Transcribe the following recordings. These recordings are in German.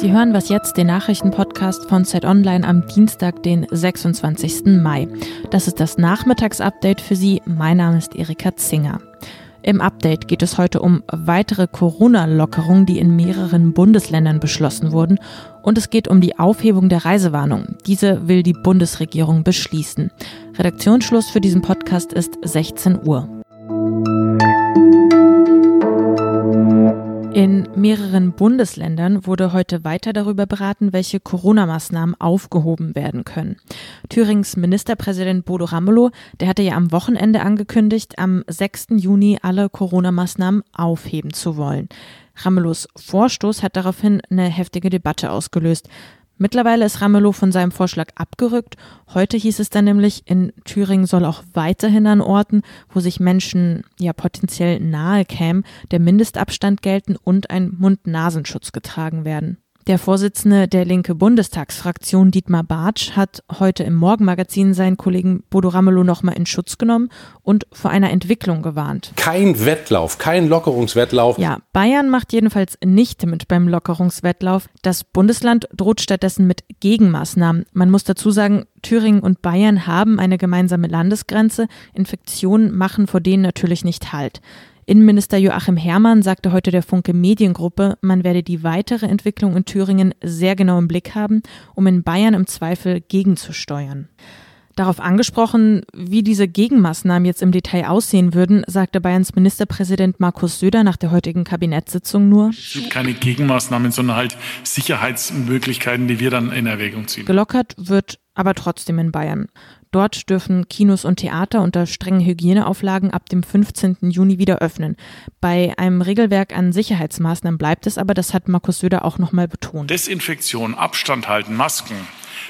Sie hören was jetzt, den Nachrichtenpodcast von Zeit Online am Dienstag, den 26. Mai. Das ist das Nachmittagsupdate für Sie. Mein Name ist Erika Zinger. Im Update geht es heute um weitere Corona-Lockerungen, die in mehreren Bundesländern beschlossen wurden. Und es geht um die Aufhebung der Reisewarnung. Diese will die Bundesregierung beschließen. Redaktionsschluss für diesen Podcast ist 16 Uhr. Mehreren Bundesländern wurde heute weiter darüber beraten, welche Corona-Maßnahmen aufgehoben werden können. Thürings Ministerpräsident Bodo Ramelow, der hatte ja am Wochenende angekündigt, am 6. Juni alle Corona-Maßnahmen aufheben zu wollen. Ramelows Vorstoß hat daraufhin eine heftige Debatte ausgelöst. Mittlerweile ist Ramelow von seinem Vorschlag abgerückt. Heute hieß es dann nämlich, in Thüringen soll auch weiterhin an Orten, wo sich Menschen ja potenziell nahe kämen, der Mindestabstand gelten und ein Mund-Nasenschutz getragen werden. Der Vorsitzende der linke Bundestagsfraktion Dietmar Bartsch hat heute im Morgenmagazin seinen Kollegen Bodo Ramelow nochmal in Schutz genommen und vor einer Entwicklung gewarnt. Kein Wettlauf, kein Lockerungswettlauf. Ja, Bayern macht jedenfalls nicht mit beim Lockerungswettlauf. Das Bundesland droht stattdessen mit Gegenmaßnahmen. Man muss dazu sagen, Thüringen und Bayern haben eine gemeinsame Landesgrenze. Infektionen machen vor denen natürlich nicht Halt. Innenminister Joachim Herrmann sagte heute der Funke Mediengruppe, man werde die weitere Entwicklung in Thüringen sehr genau im Blick haben, um in Bayern im Zweifel gegenzusteuern. Darauf angesprochen, wie diese Gegenmaßnahmen jetzt im Detail aussehen würden, sagte Bayerns Ministerpräsident Markus Söder nach der heutigen Kabinettssitzung nur. Es gibt keine Gegenmaßnahmen, sondern halt Sicherheitsmöglichkeiten, die wir dann in Erwägung ziehen. Gelockert wird aber trotzdem in Bayern. Dort dürfen Kinos und Theater unter strengen Hygieneauflagen ab dem 15. Juni wieder öffnen. Bei einem Regelwerk an Sicherheitsmaßnahmen bleibt es aber, das hat Markus Söder auch nochmal betont. Desinfektion, Abstand halten, Masken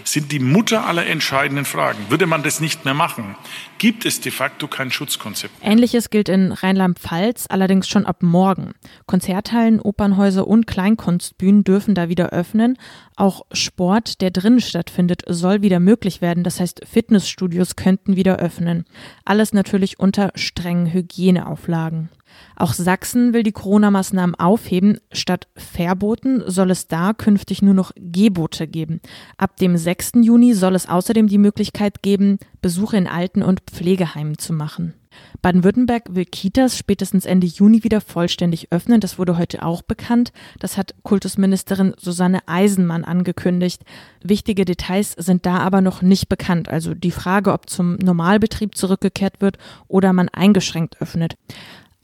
sind die Mutter aller entscheidenden Fragen. Würde man das nicht mehr machen, gibt es de facto kein Schutzkonzept. Ähnliches gilt in Rheinland-Pfalz, allerdings schon ab morgen. Konzerthallen, Opernhäuser und Kleinkunstbühnen dürfen da wieder öffnen. Auch Sport, der drinnen stattfindet, soll wieder möglich werden. Das heißt, Fitnessstudios könnten wieder öffnen. Alles natürlich unter strengen Hygieneauflagen. Auch Sachsen will die Corona-Maßnahmen aufheben. Statt Verboten soll es da künftig nur noch Gebote geben. Ab dem 6. Juni soll es außerdem die Möglichkeit geben, Besuche in Alten- und Pflegeheimen zu machen. Baden-Württemberg will Kitas spätestens Ende Juni wieder vollständig öffnen. Das wurde heute auch bekannt. Das hat Kultusministerin Susanne Eisenmann angekündigt. Wichtige Details sind da aber noch nicht bekannt. Also die Frage, ob zum Normalbetrieb zurückgekehrt wird oder man eingeschränkt öffnet.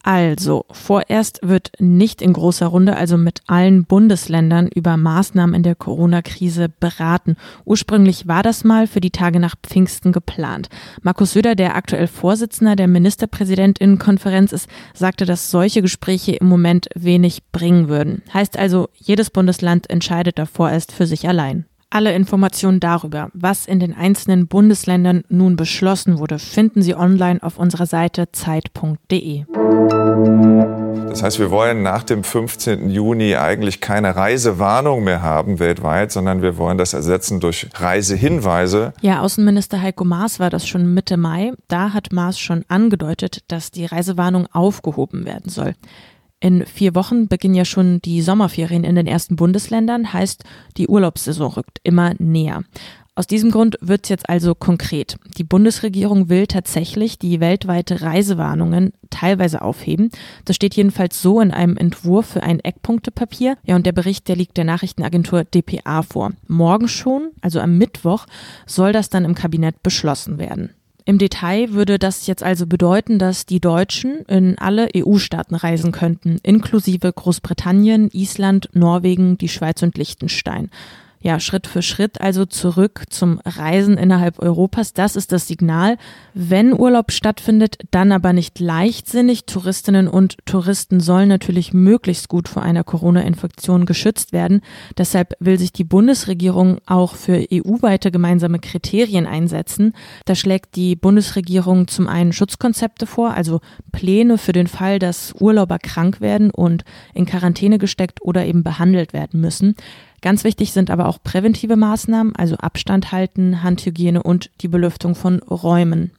Also, vorerst wird nicht in großer Runde, also mit allen Bundesländern, über Maßnahmen in der Corona-Krise beraten. Ursprünglich war das mal für die Tage nach Pfingsten geplant. Markus Söder, der aktuell Vorsitzender der Ministerpräsidentinnenkonferenz ist, sagte, dass solche Gespräche im Moment wenig bringen würden. Heißt also, jedes Bundesland entscheidet da vorerst für sich allein. Alle Informationen darüber, was in den einzelnen Bundesländern nun beschlossen wurde, finden Sie online auf unserer Seite zeit.de. Das heißt, wir wollen nach dem 15. Juni eigentlich keine Reisewarnung mehr haben weltweit, sondern wir wollen das ersetzen durch Reisehinweise. Ja, Außenminister Heiko Maas war das schon Mitte Mai. Da hat Maas schon angedeutet, dass die Reisewarnung aufgehoben werden soll. In vier Wochen beginnen ja schon die Sommerferien in den ersten Bundesländern, heißt, die Urlaubssaison rückt immer näher. Aus diesem Grund wird es jetzt also konkret. Die Bundesregierung will tatsächlich die weltweite Reisewarnungen teilweise aufheben. Das steht jedenfalls so in einem Entwurf für ein Eckpunktepapier. Ja, und der Bericht, der liegt der Nachrichtenagentur dpa vor. Morgen schon, also am Mittwoch, soll das dann im Kabinett beschlossen werden. Im Detail würde das jetzt also bedeuten, dass die Deutschen in alle EU-Staaten reisen könnten, inklusive Großbritannien, Island, Norwegen, die Schweiz und Liechtenstein ja, Schritt für Schritt also zurück zum Reisen innerhalb Europas. Das ist das Signal. Wenn Urlaub stattfindet, dann aber nicht leichtsinnig. Touristinnen und Touristen sollen natürlich möglichst gut vor einer Corona-Infektion geschützt werden. Deshalb will sich die Bundesregierung auch für EU-weite gemeinsame Kriterien einsetzen. Da schlägt die Bundesregierung zum einen Schutzkonzepte vor, also Pläne für den Fall, dass Urlauber krank werden und in Quarantäne gesteckt oder eben behandelt werden müssen. Ganz wichtig sind aber auch präventive Maßnahmen, also Abstand halten, Handhygiene und die Belüftung von Räumen.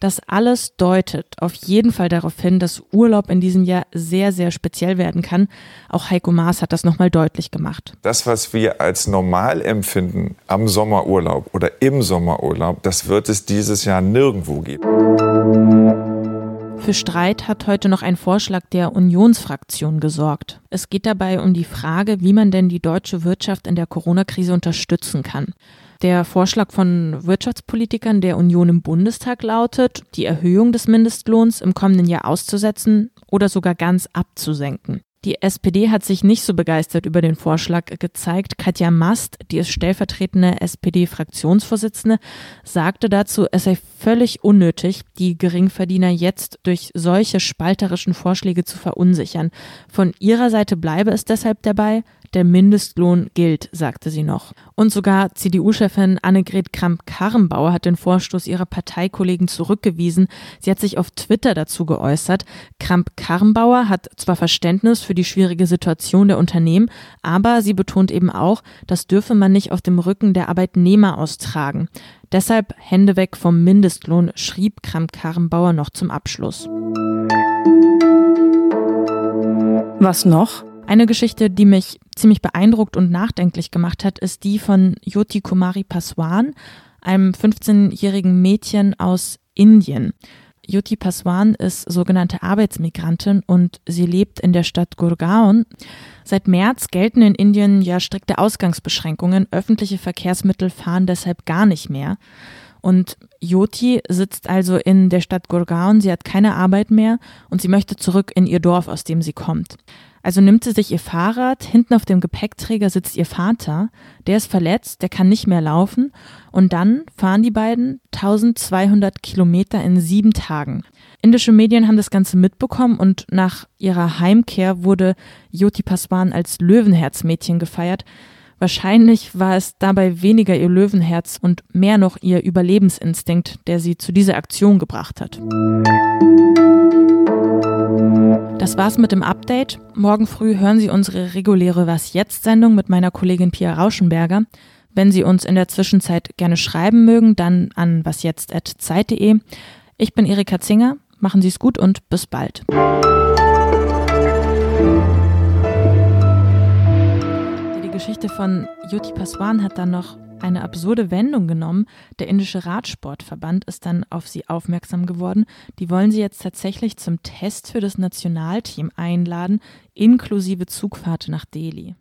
Das alles deutet auf jeden Fall darauf hin, dass Urlaub in diesem Jahr sehr, sehr speziell werden kann. Auch Heiko Maas hat das nochmal deutlich gemacht. Das, was wir als normal empfinden am Sommerurlaub oder im Sommerurlaub, das wird es dieses Jahr nirgendwo geben. Für Streit hat heute noch ein Vorschlag der Unionsfraktion gesorgt. Es geht dabei um die Frage, wie man denn die deutsche Wirtschaft in der Corona-Krise unterstützen kann. Der Vorschlag von Wirtschaftspolitikern der Union im Bundestag lautet, die Erhöhung des Mindestlohns im kommenden Jahr auszusetzen oder sogar ganz abzusenken. Die SPD hat sich nicht so begeistert über den Vorschlag gezeigt. Katja Mast, die ist stellvertretende SPD-Fraktionsvorsitzende, sagte dazu, es sei völlig unnötig, die Geringverdiener jetzt durch solche spalterischen Vorschläge zu verunsichern. Von ihrer Seite bleibe es deshalb dabei, der Mindestlohn gilt, sagte sie noch. Und sogar CDU-Chefin Annegret Kramp-Karrenbauer hat den Vorstoß ihrer Parteikollegen zurückgewiesen. Sie hat sich auf Twitter dazu geäußert. Kramp-Karrenbauer hat zwar Verständnis für die schwierige Situation der Unternehmen, aber sie betont eben auch, das dürfe man nicht auf dem Rücken der Arbeitnehmer austragen. Deshalb Hände weg vom Mindestlohn, schrieb Kramp-Karrenbauer noch zum Abschluss. Was noch? Eine Geschichte, die mich ziemlich beeindruckt und nachdenklich gemacht hat, ist die von Yoti Kumari Paswan, einem 15-jährigen Mädchen aus Indien. Yoti Paswan ist sogenannte Arbeitsmigrantin und sie lebt in der Stadt Gurgaon. Seit März gelten in Indien ja strikte Ausgangsbeschränkungen. Öffentliche Verkehrsmittel fahren deshalb gar nicht mehr. Und Yoti sitzt also in der Stadt Gurgaon. Sie hat keine Arbeit mehr und sie möchte zurück in ihr Dorf, aus dem sie kommt. Also nimmt sie sich ihr Fahrrad, hinten auf dem Gepäckträger sitzt ihr Vater, der ist verletzt, der kann nicht mehr laufen und dann fahren die beiden 1200 Kilometer in sieben Tagen. Indische Medien haben das Ganze mitbekommen und nach ihrer Heimkehr wurde Jyoti Paswan als Löwenherzmädchen gefeiert. Wahrscheinlich war es dabei weniger ihr Löwenherz und mehr noch ihr Überlebensinstinkt, der sie zu dieser Aktion gebracht hat. Das war's mit dem Update. Morgen früh hören Sie unsere reguläre Was jetzt Sendung mit meiner Kollegin Pia Rauschenberger. Wenn Sie uns in der Zwischenzeit gerne schreiben mögen, dann an wasjetzt@zeit.de. Ich bin Erika Zinger. Machen Sie es gut und bis bald. Die Geschichte von Yuti Paswan hat dann noch eine absurde Wendung genommen. Der indische Radsportverband ist dann auf sie aufmerksam geworden. Die wollen sie jetzt tatsächlich zum Test für das Nationalteam einladen, inklusive Zugfahrt nach Delhi.